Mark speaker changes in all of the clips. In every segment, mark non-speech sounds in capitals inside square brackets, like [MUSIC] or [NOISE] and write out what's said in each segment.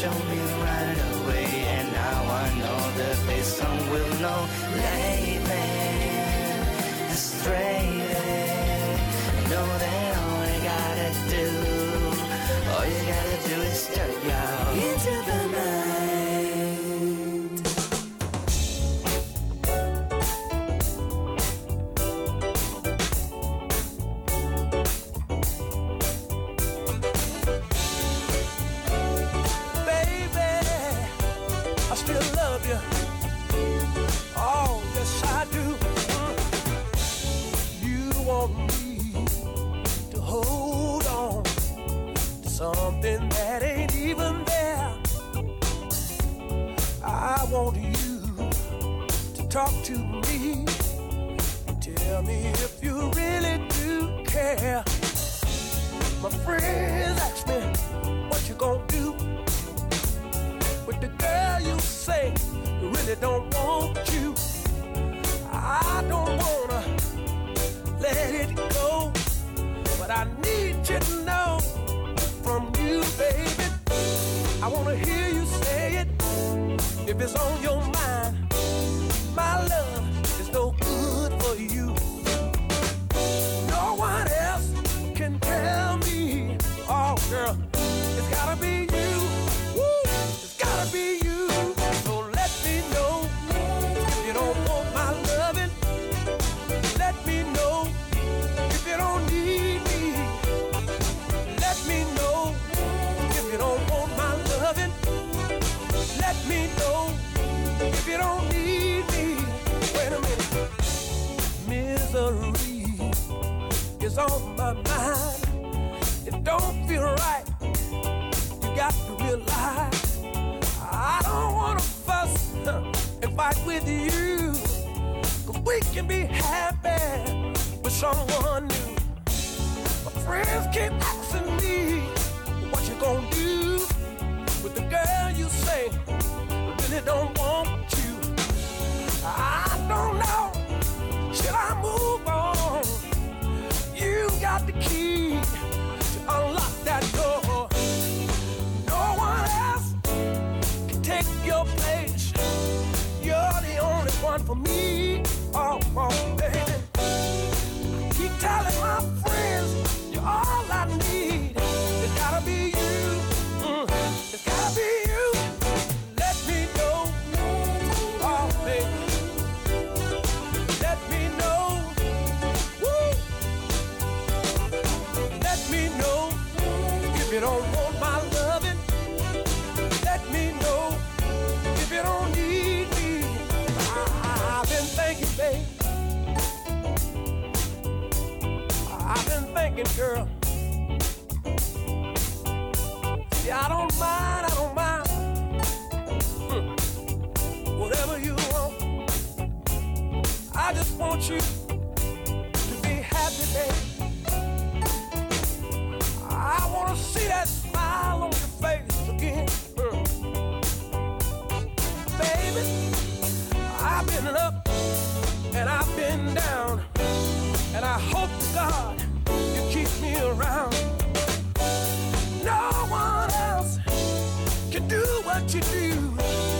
Speaker 1: show me right away. And now I know the place some will know. Lately,
Speaker 2: talk to me. Tell me if you really do care. My friends ask me what you gonna do with the girl you say really don't want you. I don't wanna let it go, but I need you to know from you, baby. I wanna hear you say it if it's on your mind. My love Misery is on my mind. It don't feel right. You got to realize I don't wanna fuss and fight with you. Cause we can be happy with someone new. My friends keep asking me what you gonna do with the girl you say really don't want you. I don't know. Got the key to unlock that door. No one else can take your place. You're the only one for me. Oh, oh baby. I keep telling my you don't want my loving. Let me know if you don't need me. I- I've been thinking, babe. I've been thinking, girl. I don't mind, I don't mind. Hmm. Whatever you want. I just want you hope to God you keep me around. No one else can do what you do.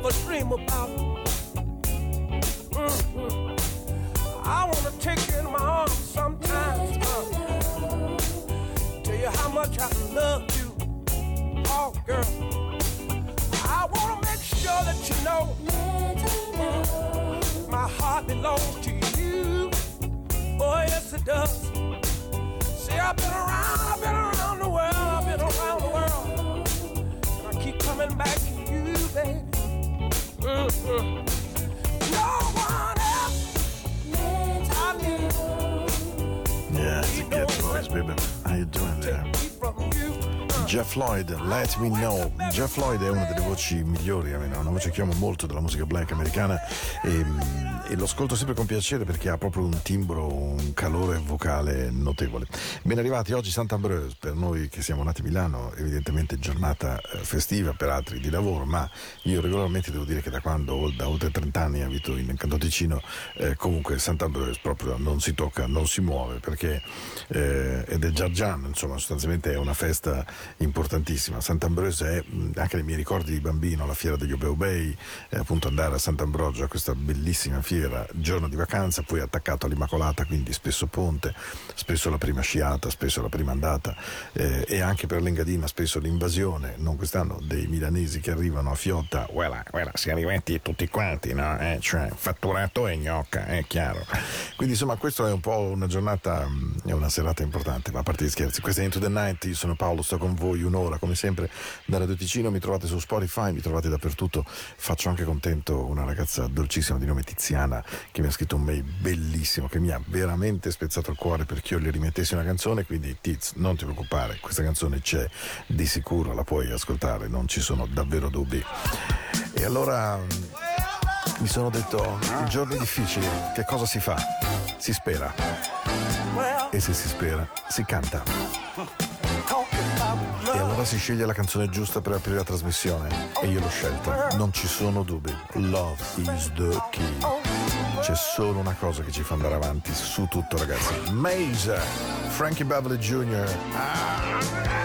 Speaker 2: Ever dream about. Mhm. I wanna take you in my arms sometimes. Uh, tell you how much I love you. Oh, girl. I wanna make sure that you know my heart belongs to you. Oh, yes, it does. See, I've been around, I've been around the world, I've been around the world. And I keep coming back to you, baby.
Speaker 3: Yeah, it's a good voice, baby. How you doing there? Jeff Lloyd, Let Me Know. Jeff Lloyd è una delle voci migliori, una voce che amo molto della musica black americana e, e, lo ascolto sempre con piacere perché ha proprio un timbro, un calore vocale notevole. Ben arrivati oggi Sant'Ambroise, per noi che siamo nati a Milano, evidentemente giornata eh, festiva, per altri di lavoro, ma io regolarmente devo dire che da quando, da oltre 30 anni abito in Canto Ticino, eh, comunque Sant'Ambroise proprio non si tocca, non si muove perché eh, ed è Giargiano, insomma sostanzialmente è una festa importantissima. Sant'Ambrogio è anche nei miei ricordi di bambino, la fiera degli Obeubei, eh, appunto andare a Sant'Ambrogio a questa bellissima fiera, giorno di vacanza, poi attaccato all'Immacolata, quindi spesso ponte, spesso la prima sciata, spesso la prima andata eh, e anche per l'Engadina spesso l'invasione, non quest'anno, dei milanesi che arrivano a Fiotta, quella, quella si arrivati tutti quanti, no? Eh, cioè fatturato e gnocca, è chiaro. Quindi insomma questo è un po' una giornata, è una serata importante, ma a parte gli scherzi, questa è Into the Night, io sono Paolo, sto con voi un'ora, come sempre, da Radio Ticino. Mi trovate su Spotify, mi trovate dappertutto. Faccio anche contento una ragazza dolcissima di nome Tiziana che mi ha scritto un mail bellissimo che mi ha veramente spezzato il cuore perché io le rimettessi una canzone. Quindi, Tiz, non ti preoccupare, questa canzone c'è di sicuro, la puoi ascoltare, non ci sono davvero dubbi. E allora mi sono detto, i giorni difficili, che cosa si fa? Si spera. E se si spera, si canta. E allora si sceglie la canzone giusta per aprire la trasmissione. E io l'ho scelta, non ci sono dubbi. Love is the key. C'è solo una cosa che ci fa andare avanti su tutto, ragazzi. Maze, Frankie Beverly Jr. Ah.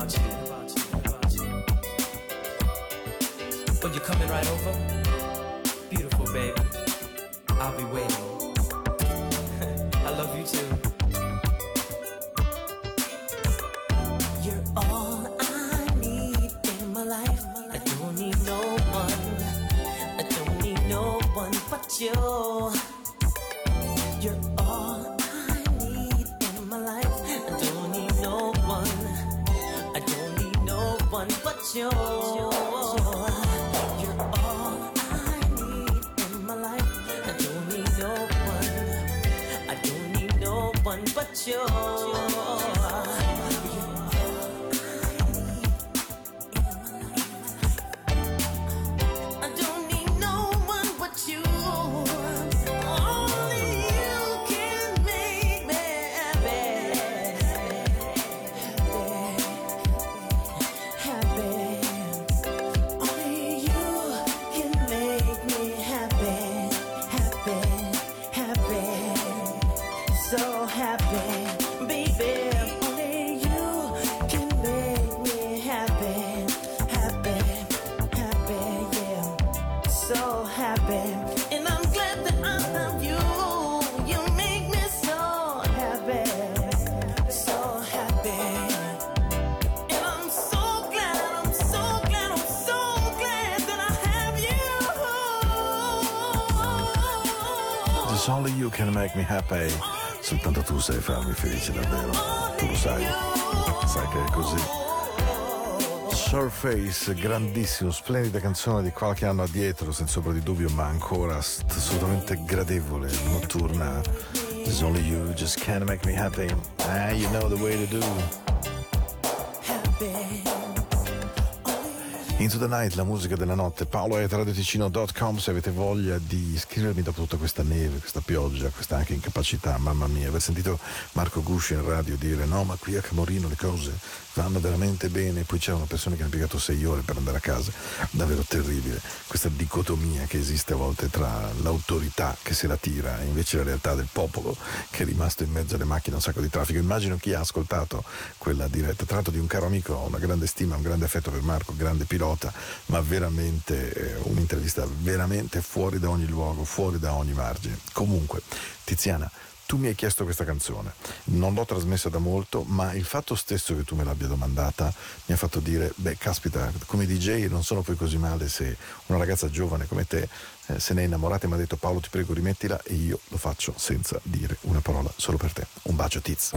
Speaker 4: Just thinking about you. About you, about you. Oh, you coming right over?
Speaker 5: Can make me happy.
Speaker 4: Soltanto tu sai farmi felice davvero. Tu lo sai. Sai che è così. Surface, grandissimo, splendida canzone di qualche anno addietro, senza ombra di dubbio, ma ancora assolutamente gradevole, notturna. It's only you, just can't make me happy. Ah, you know the way to do. Into the Night, la musica della notte. Paolo è radioticino.com se avete voglia di scrivermi dopo tutta questa neve, questa pioggia, questa anche incapacità, mamma mia, aver sentito Marco Gusci in radio dire no, ma qui a Camorino le cose vanno veramente bene, poi c'erano persone che hanno piegato sei ore per andare a casa, davvero terribile, questa dicotomia che esiste a volte tra l'autorità che se la tira e invece la realtà del popolo che è rimasto in mezzo alle macchine, un sacco di traffico. Immagino chi ha ascoltato quella diretta, tra l'altro di un caro amico, ho una grande stima, un grande affetto per Marco, grande pilota, ma veramente eh, un'intervista veramente fuori da ogni luogo, fuori da ogni margine. Comunque, Tiziana, tu mi hai chiesto questa canzone, non l'ho trasmessa da molto, ma il fatto stesso che tu me l'abbia domandata mi ha fatto dire, beh, caspita, come DJ non sono poi così male se una ragazza giovane come te eh, se ne è innamorata e mi ha detto Paolo ti prego rimettila e io lo faccio senza dire una parola solo per te. Un bacio Tiz.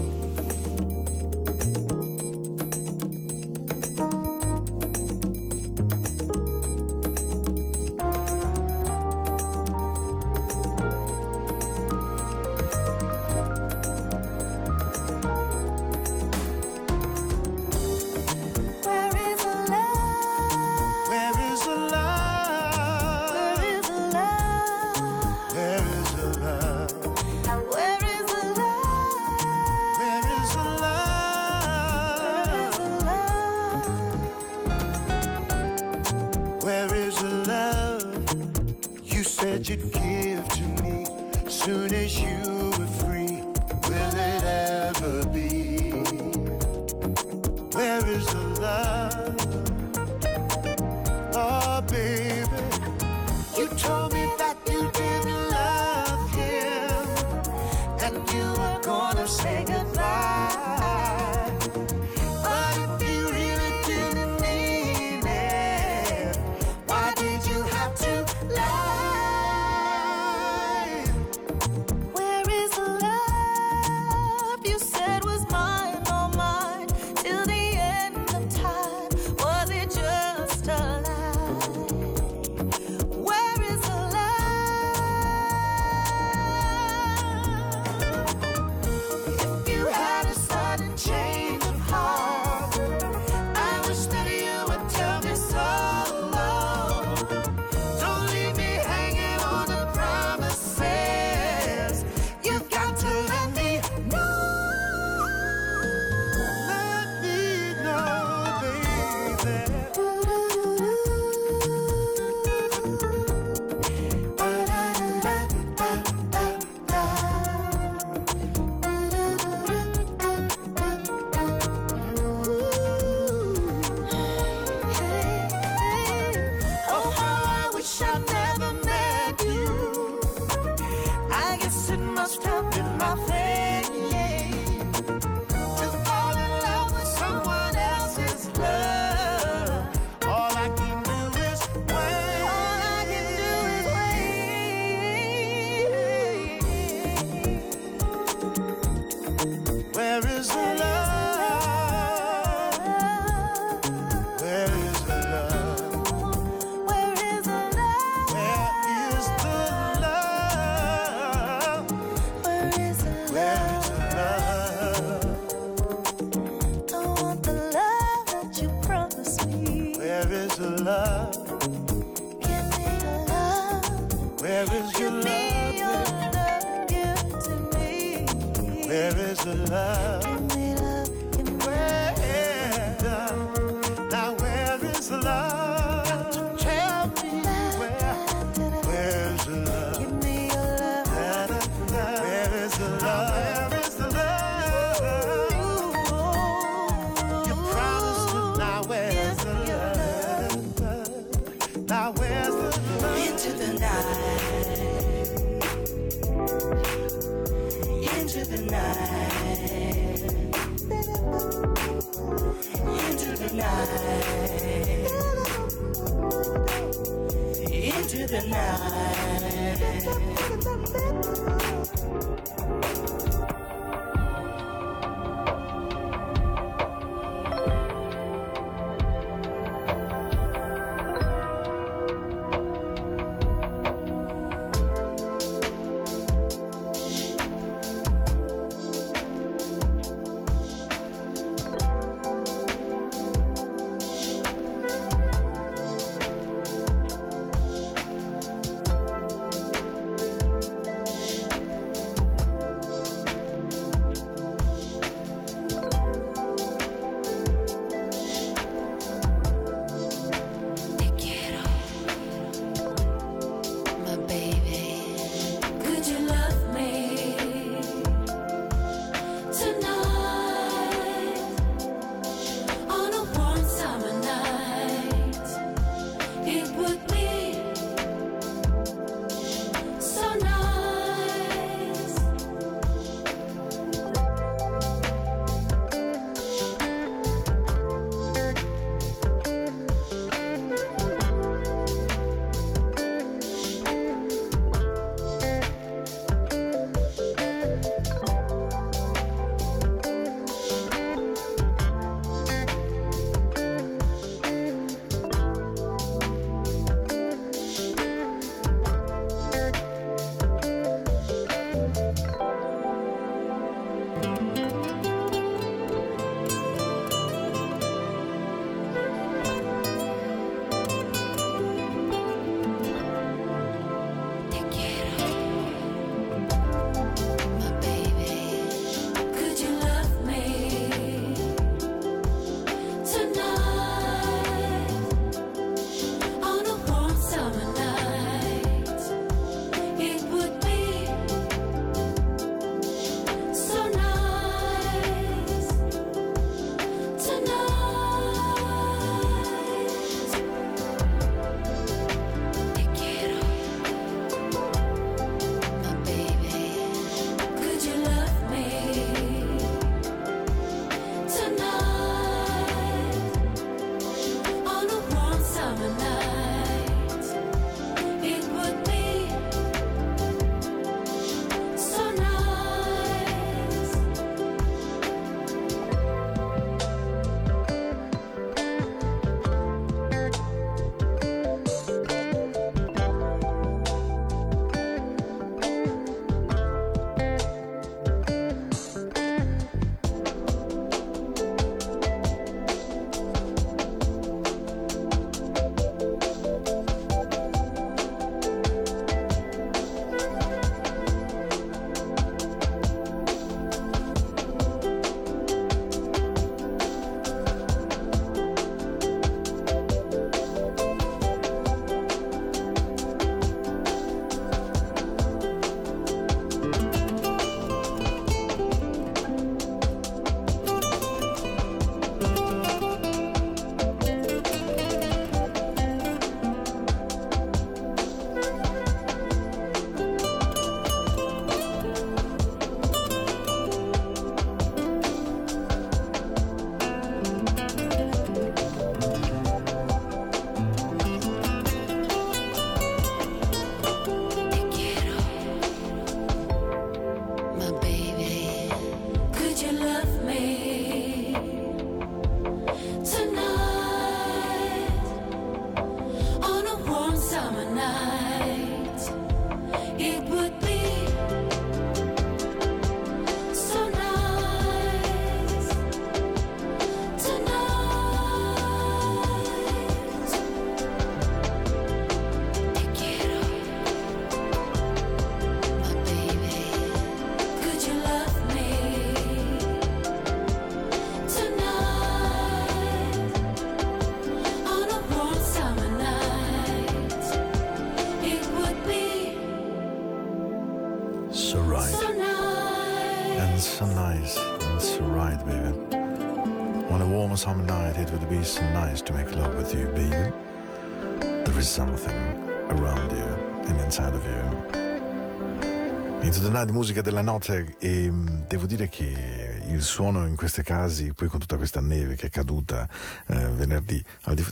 Speaker 3: Di musica della notte e mm, devo dire che il suono in questi casi, poi con tutta questa neve che è caduta eh, venerdì,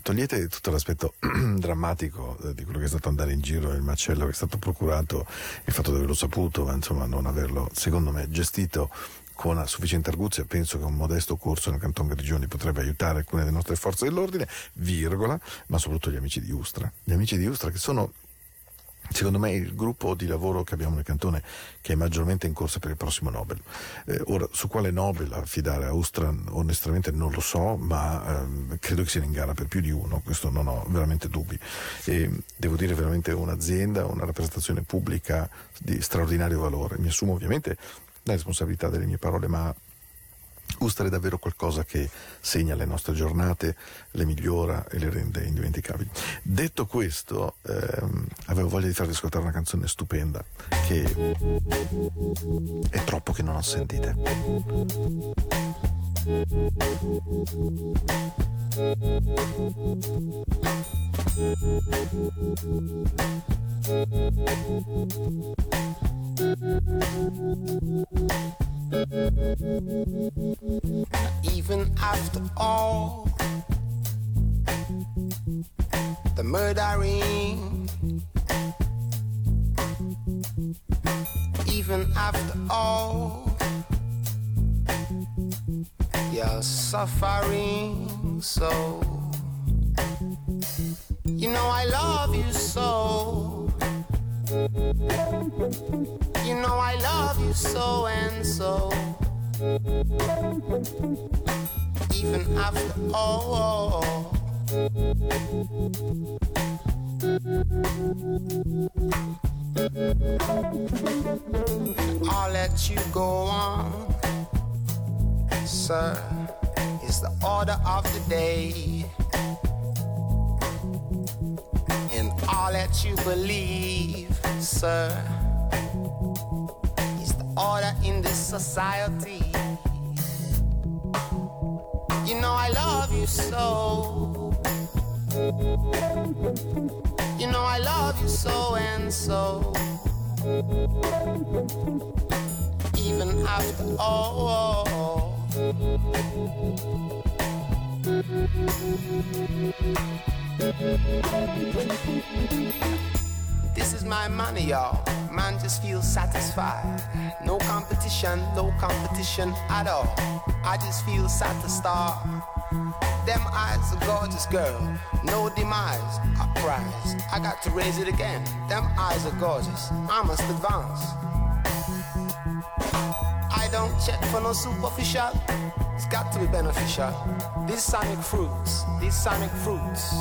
Speaker 3: togliete tutto l'aspetto [CLEARS THROAT] drammatico eh, di quello che è stato andare in giro, il macello che è stato procurato, il fatto di averlo saputo, ma insomma non averlo, secondo me, gestito con sufficiente arguzia, penso che un modesto corso nel Canton Grigioni potrebbe aiutare alcune delle nostre forze dell'ordine, virgola, ma soprattutto gli amici di Ustra. Gli amici di Ustra che sono Secondo me il gruppo di lavoro che abbiamo nel cantone che è maggiormente in corsa per il prossimo Nobel. Eh, ora, su quale Nobel affidare a Ustra onestamente non lo so, ma ehm, credo che sia in gara per più di uno, questo non ho veramente dubbi. E, devo dire veramente un'azienda, una rappresentazione pubblica di straordinario valore. Mi assumo ovviamente la responsabilità delle mie parole, ma Ustra è davvero qualcosa che segna le nostre giornate, le migliora e le rende indimenticabili. Detto questo, ehm, avevo voglia di farvi ascoltare una canzone stupenda che è troppo che non ho sentite.
Speaker 6: Even after all the murdering, even after all your suffering, so you know I love you so. You know I love you so and so. Even after all. I'll let you go on, sir. Is the order of the day. And all that you believe, sir, is the order in this society. You know I love you so. You know I love you so and so. Even after all. This is my money, y'all. Man just feels satisfied. No competition, no competition at all. I just feel satisfied. Them eyes, a gorgeous girl. No demise, a prize. I got to raise it again. Them eyes are gorgeous. I must advance. Don't check for no superficial. It's got to be beneficial. These sonic fruits, these sonic fruits.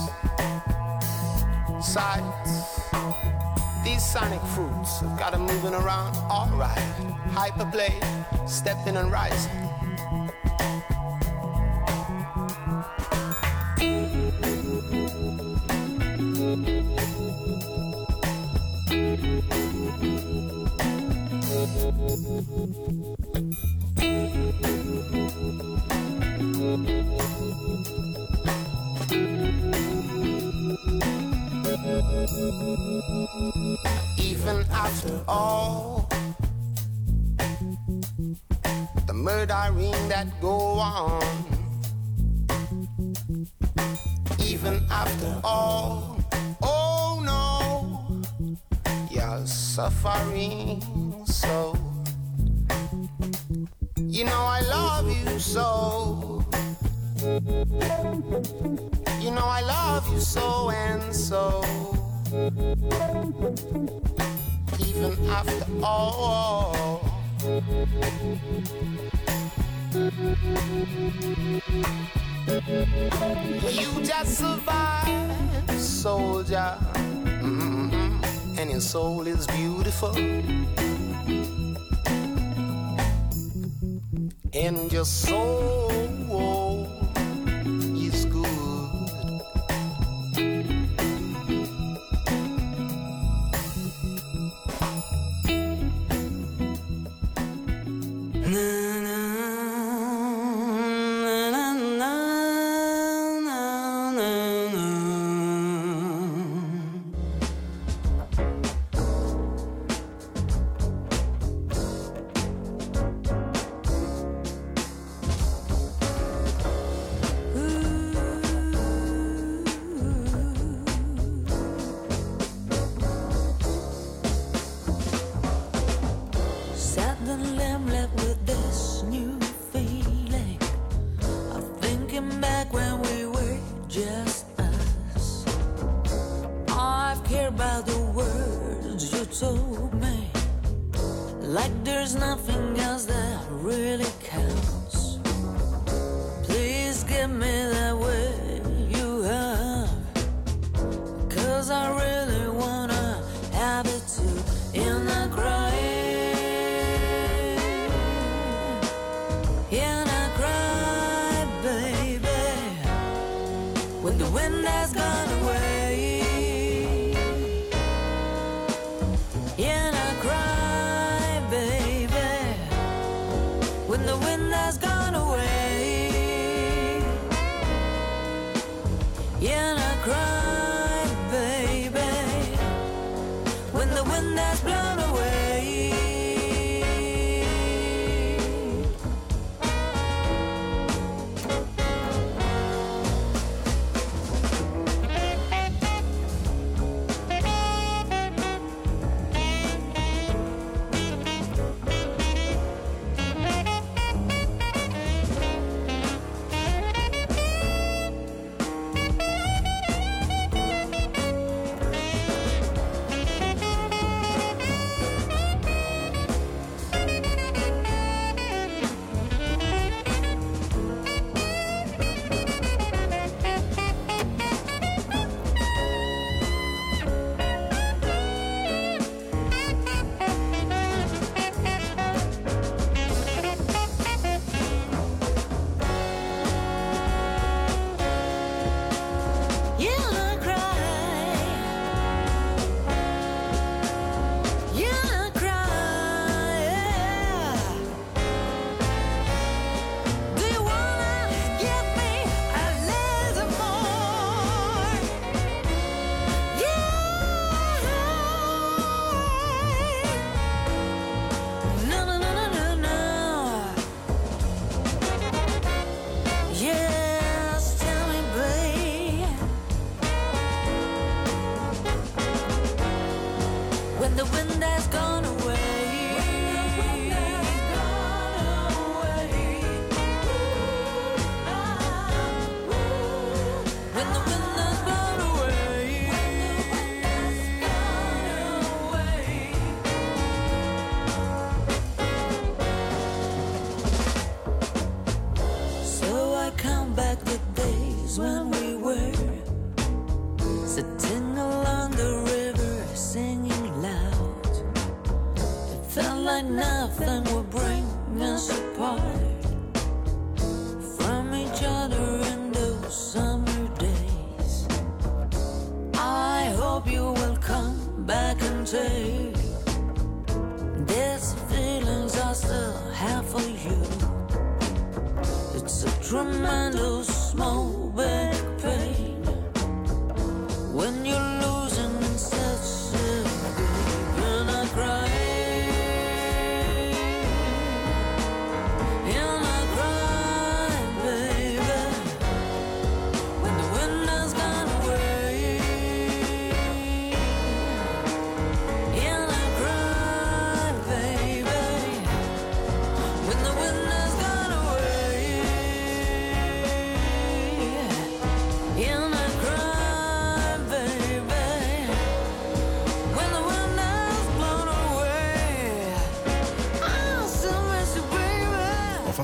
Speaker 6: Sights. These sonic fruits have got them moving around alright. Hyperplay, stepping and rising. Even after all the murdering that go on, even after all, oh no, you're suffering so. You know I love you so. You know I love you so and so.
Speaker 7: Even after all. You just survived, soldier. Mm-hmm. And your soul is beautiful. And your soul
Speaker 8: like nothing will bring us apart from each other in those summer days. I hope you will come back and take these feelings I still have for you. It's a tremendous moment.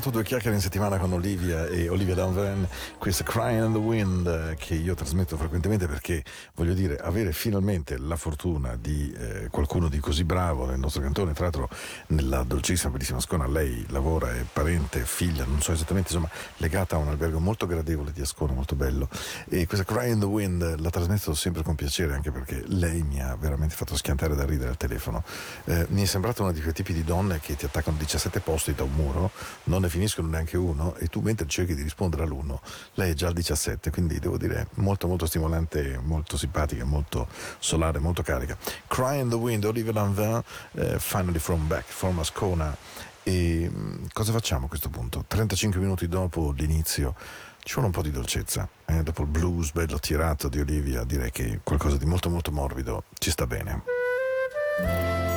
Speaker 3: Fatto due chiacchiere in settimana con Olivia e Olivia Danvan, questa Crying in the Wind che io trasmetto frequentemente perché voglio dire, avere finalmente la fortuna di eh, qualcuno di così bravo nel nostro cantone, tra l'altro nella dolcissima, bellissima Ascona, lei lavora, è parente, figlia, non so esattamente, insomma, legata a un albergo molto gradevole di Ascona, molto bello. E questa Crying in the Wind la trasmetto sempre con piacere anche perché lei mi ha veramente fatto schiantare da ridere al telefono. Eh, mi è sembrata una di quei tipi di donne che ti attaccano 17 posti da un muro, non ne finiscono neanche uno e tu mentre cerchi di rispondere all'uno, lei è già al 17, quindi devo dire molto molto stimolante, molto simpatica, molto solare, molto carica. Cry in the Wind, Oliver Lanvin, eh, Finally From Back, from Ascona. E mm, cosa facciamo a questo punto? 35 minuti dopo l'inizio ci vuole un po' di dolcezza. Eh? Dopo il blues bello tirato di Olivia, direi che qualcosa di molto molto morbido ci sta bene.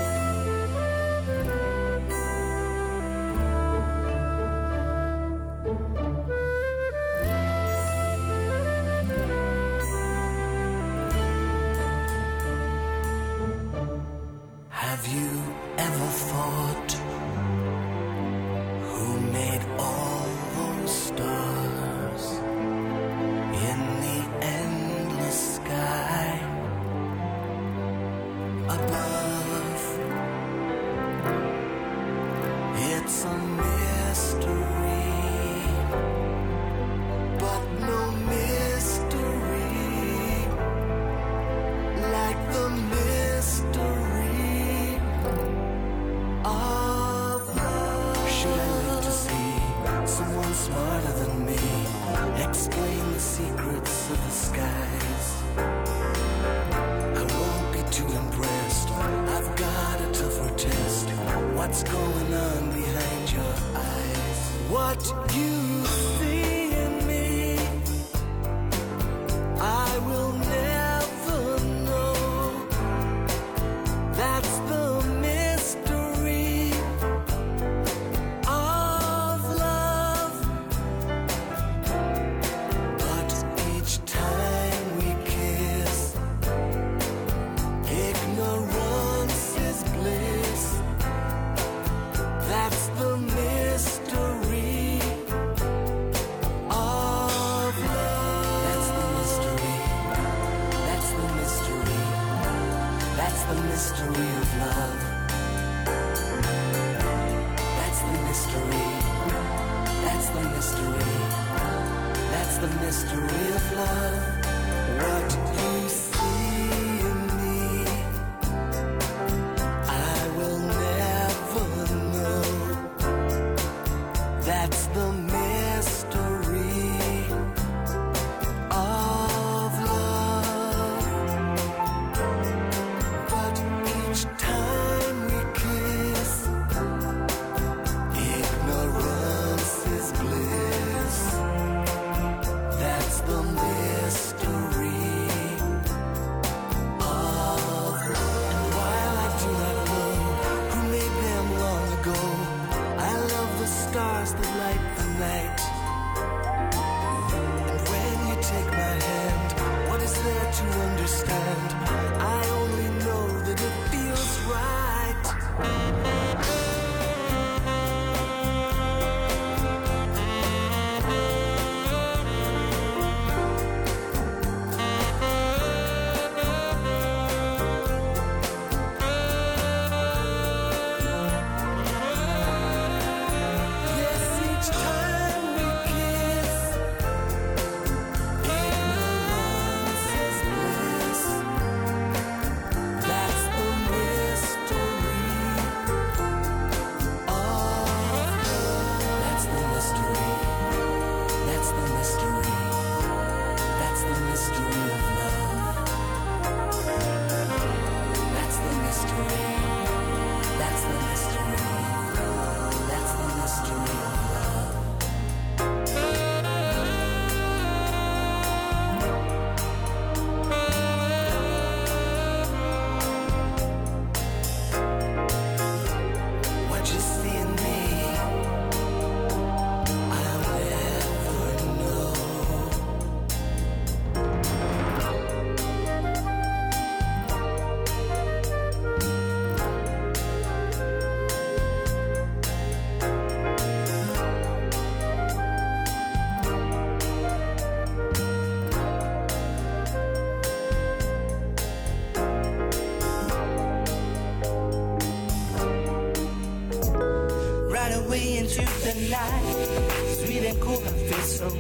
Speaker 9: The mystery of love.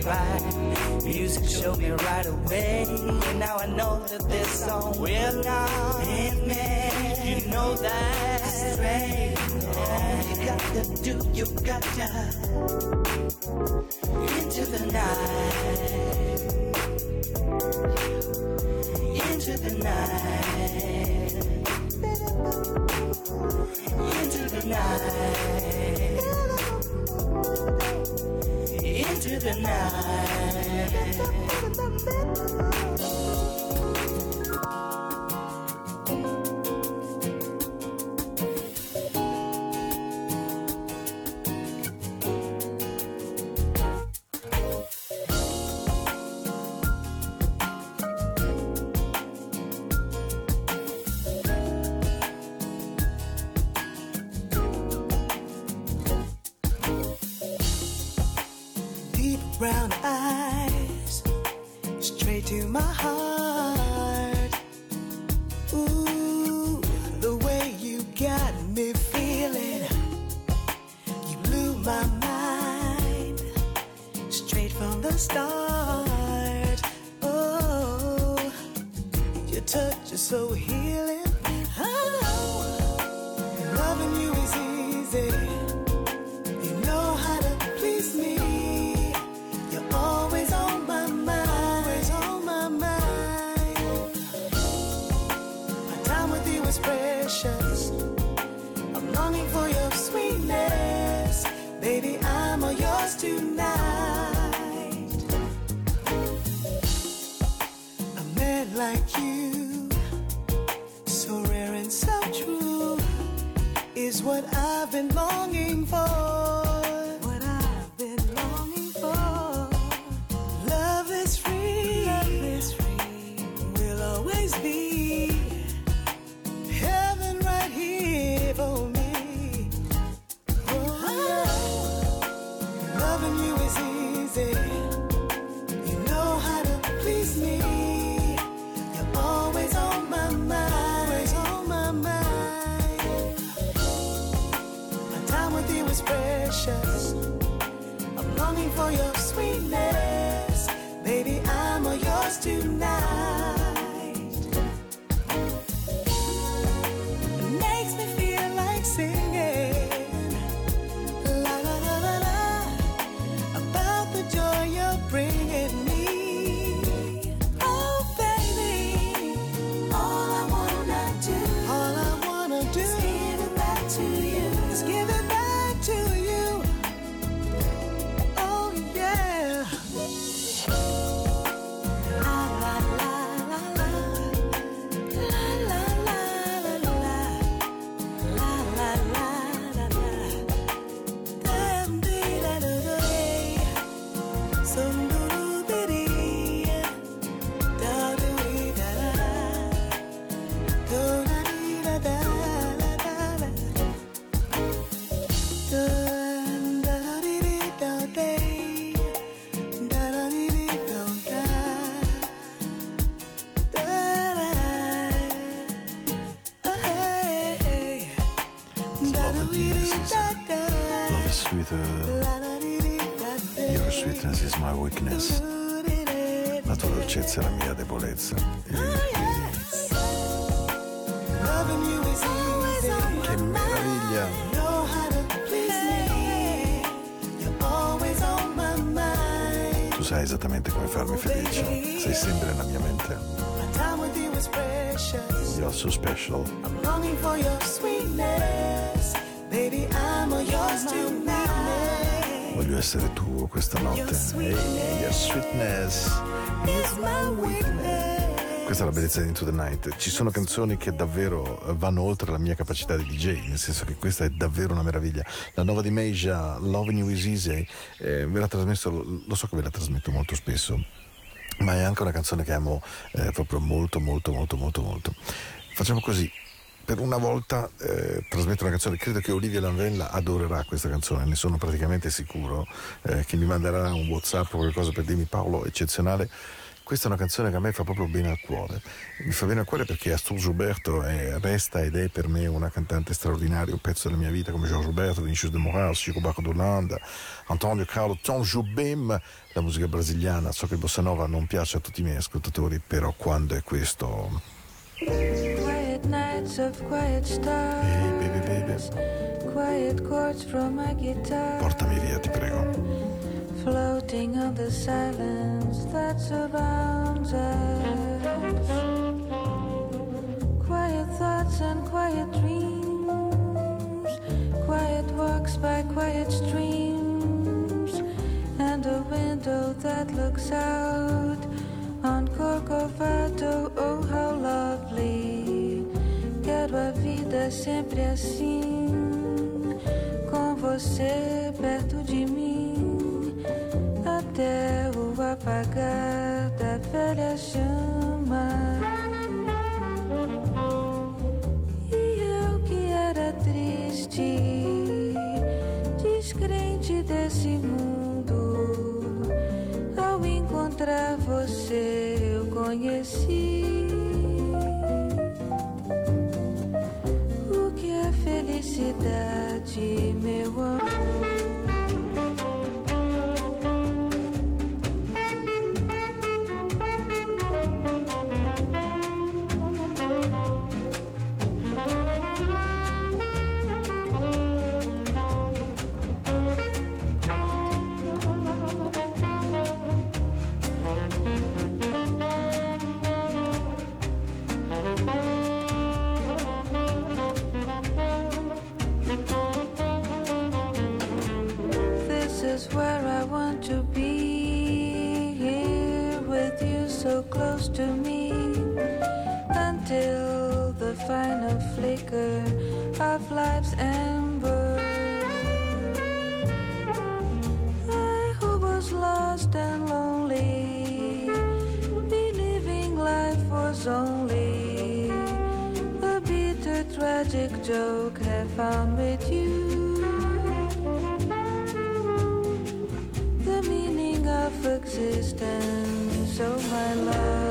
Speaker 4: Right. Music showed me right away. And now I know that this song will not end me. You know that's right. All you got to do, you got to into the night. Into the night. always easy. For. for you.
Speaker 3: Weakness. La tua dolcezza è la mia debolezza. Che meraviglia!
Speaker 4: Know how to please me. You're always on my mind.
Speaker 3: Tu sai esattamente come farmi felice. Sei sempre nella mia mente. You're so special.
Speaker 4: I'm longing for your sweetness. Baby, I'm all yours tonight.
Speaker 3: Voglio essere tuo questa notte. Hey, your sweetness.
Speaker 4: Is my weakness.
Speaker 3: Questa è la bellezza di Into the Night. Ci sono canzoni che davvero vanno oltre la mia capacità di DJ, nel senso che questa è davvero una meraviglia. La nuova di Meja, Loving You Is Easy, eh, ve l'ha trasmesso, lo so che ve la trasmetto molto spesso, ma è anche una canzone che amo eh, proprio molto, molto, molto, molto, molto. Facciamo così. Per una volta eh, trasmetto una canzone, credo che Olivia Lanvella adorerà questa canzone, ne sono praticamente sicuro, eh, che mi manderà un Whatsapp o qualcosa per dirmi Paolo, eccezionale. questa è una canzone che a me fa proprio bene al cuore. Mi fa bene al cuore perché Astur Gilberto è, resta ed è per me una cantante straordinaria, un pezzo della mia vita come Georges Gilberto, Vinicius de Moraes, Chico Barco d'Olanda, Antonio Carlo Tom Jobim, la musica brasiliana. So che il bossa nova non piace a tutti i miei ascoltatori, però quando è questo...
Speaker 10: Quiet nights of quiet stars.
Speaker 3: Hey baby baby.
Speaker 10: Quiet chords from my guitar.
Speaker 3: Portami via, ti prego.
Speaker 10: Floating on the silence that surrounds of existence, oh my love.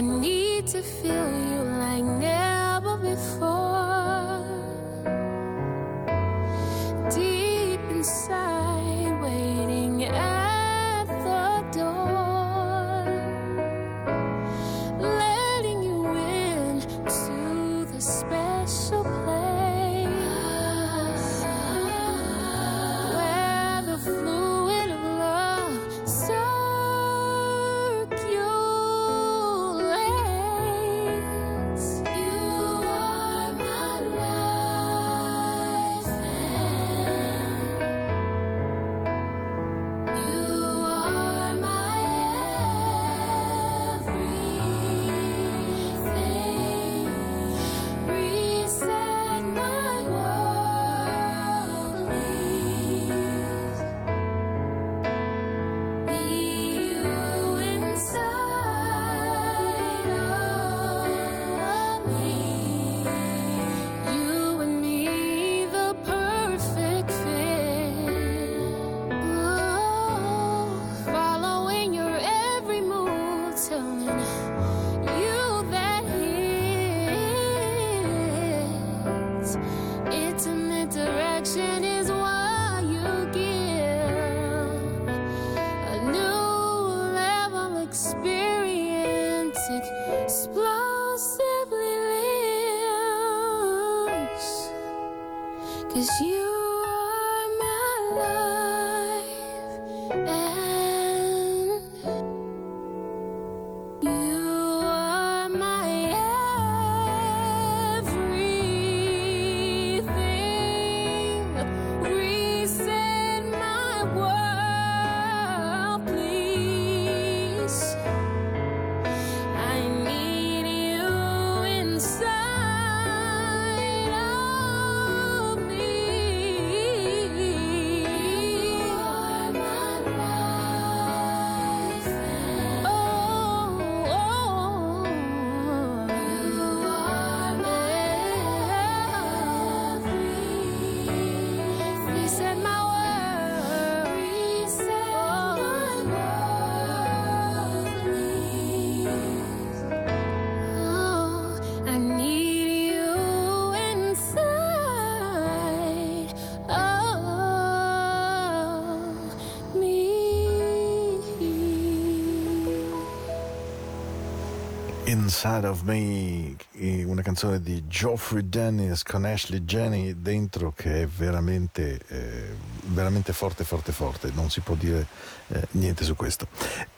Speaker 11: I need to feel you Inside of Me,
Speaker 3: una canzone di Geoffrey Dennis con Ashley Jenny dentro che è veramente, eh, veramente forte, forte, forte, non si può dire eh, niente su questo.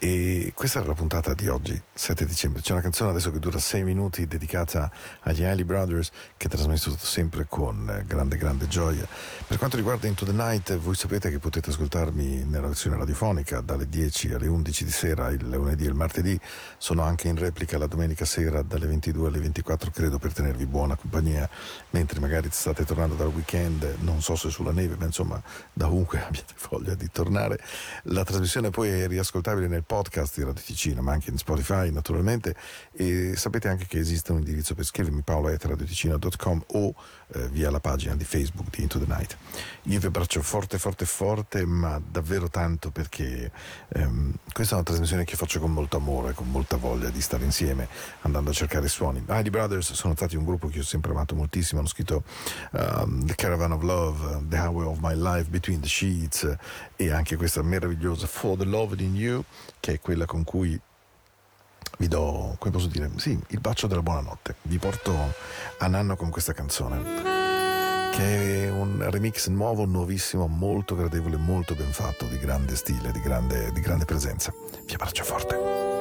Speaker 3: E questa era la puntata di oggi, 7 dicembre. C'è una canzone adesso che dura 6 minuti dedicata agli Ali Brothers che trasmesso sempre con grande, grande gioia. Per quanto riguarda Into the Night, voi sapete che potete ascoltarmi nella versione radiofonica dalle 10 alle 11 di sera il lunedì e il martedì. Sono anche in replica la domenica sera dalle 22 alle 24, credo, per tenervi buona compagnia, mentre magari state tornando dal weekend, non so se sulla neve, ma insomma da ovunque [LAUGHS] abbiate voglia di tornare. La trasmissione poi è riascoltabile nel podcast di Radio Ticino, ma anche in Spotify naturalmente. E sapete anche che esiste un indirizzo per scrivermi paolo.radioticino.com o eh, via la pagina di Facebook di Into the Night. Io vi abbraccio forte, forte, forte, ma davvero tanto perché ehm, questa è una trasmissione che faccio con molto amore, con molta voglia di stare insieme, andando a cercare suoni. Heidi Brothers sono stati un gruppo che ho sempre amato moltissimo, hanno scritto um, The Caravan of Love, The Highway of My Life, Between the Sheets e anche questa meravigliosa For the Love in You, che è quella con cui vi do, come posso dire, sì, il bacio della buonanotte. Vi porto a Nanno con questa canzone, che è un remix nuovo, nuovissimo, molto gradevole, molto ben fatto, di grande stile, di grande, di grande presenza. Vi abbraccio forte.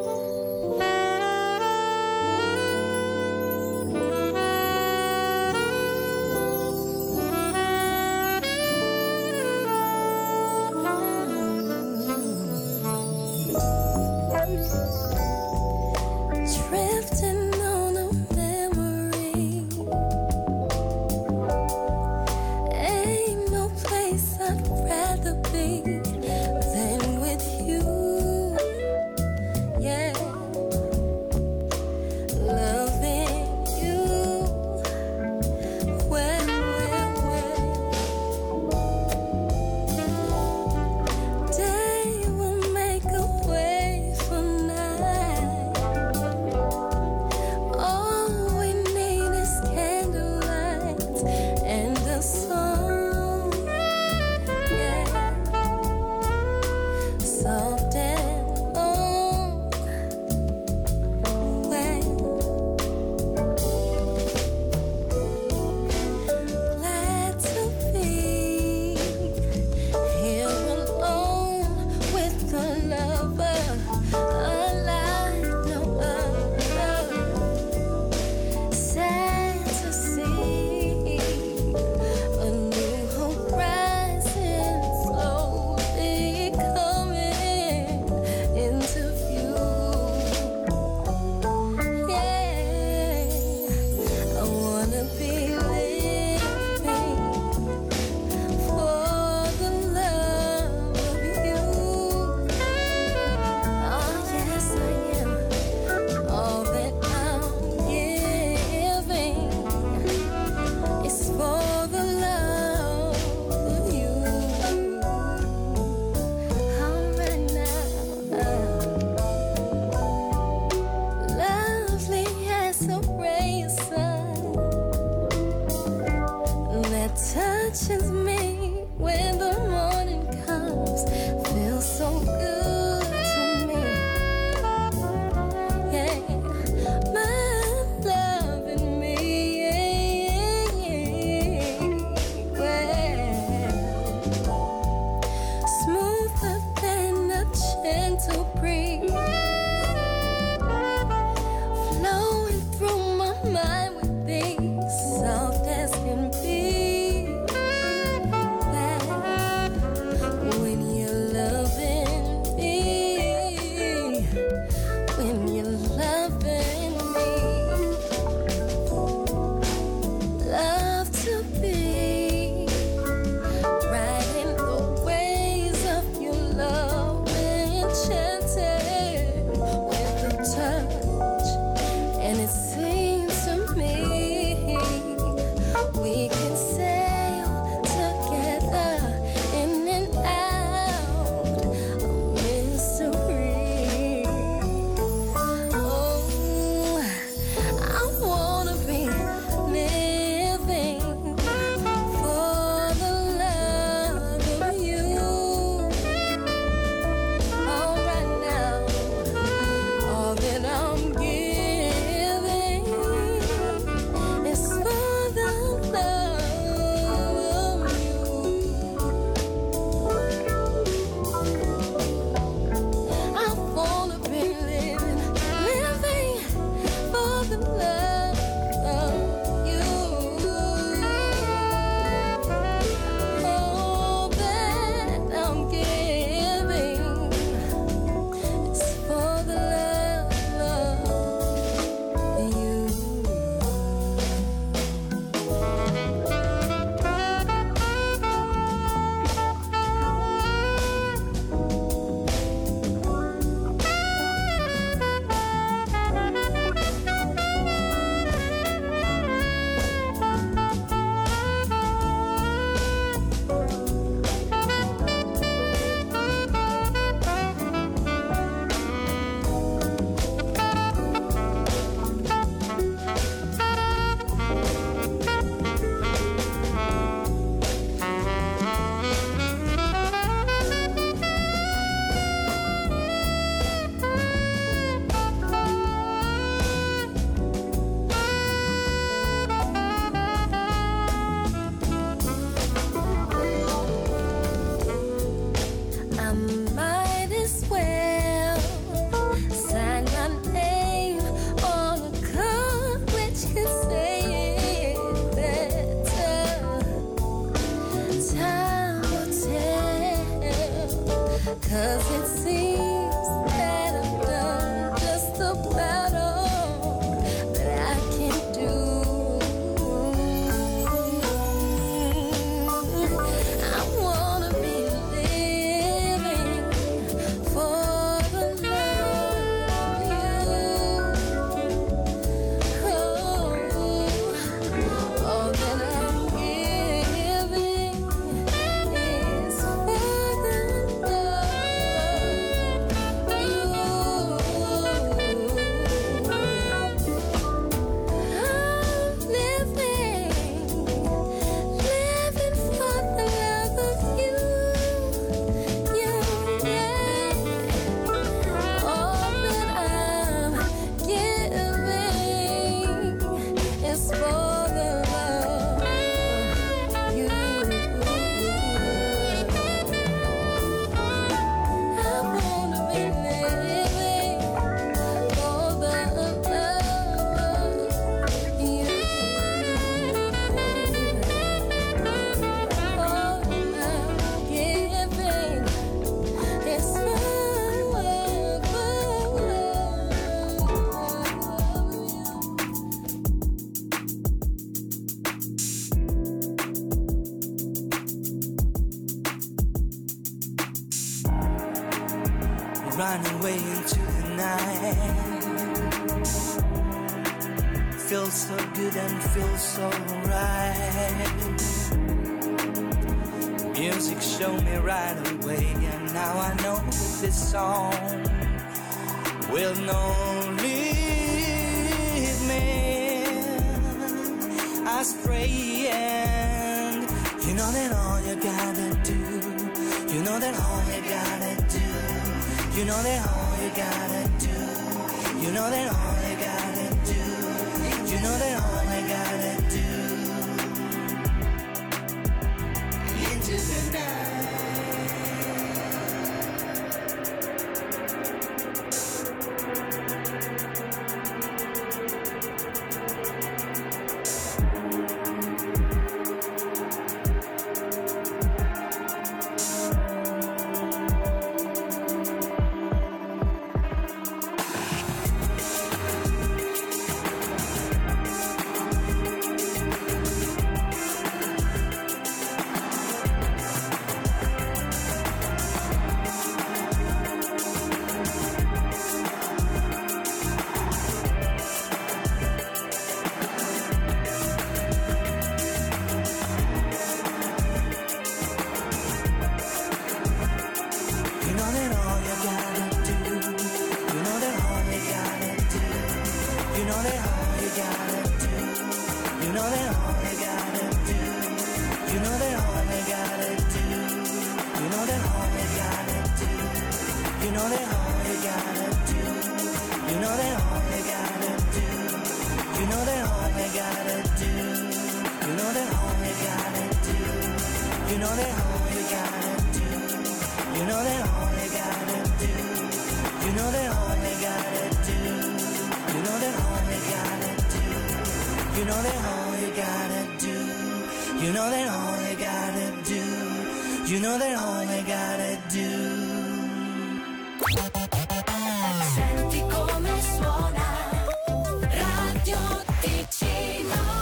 Speaker 11: Cause it seems you
Speaker 1: gotta do, you know that all you gotta do, you know that all you gotta do, you know that all you gotta do, you know that all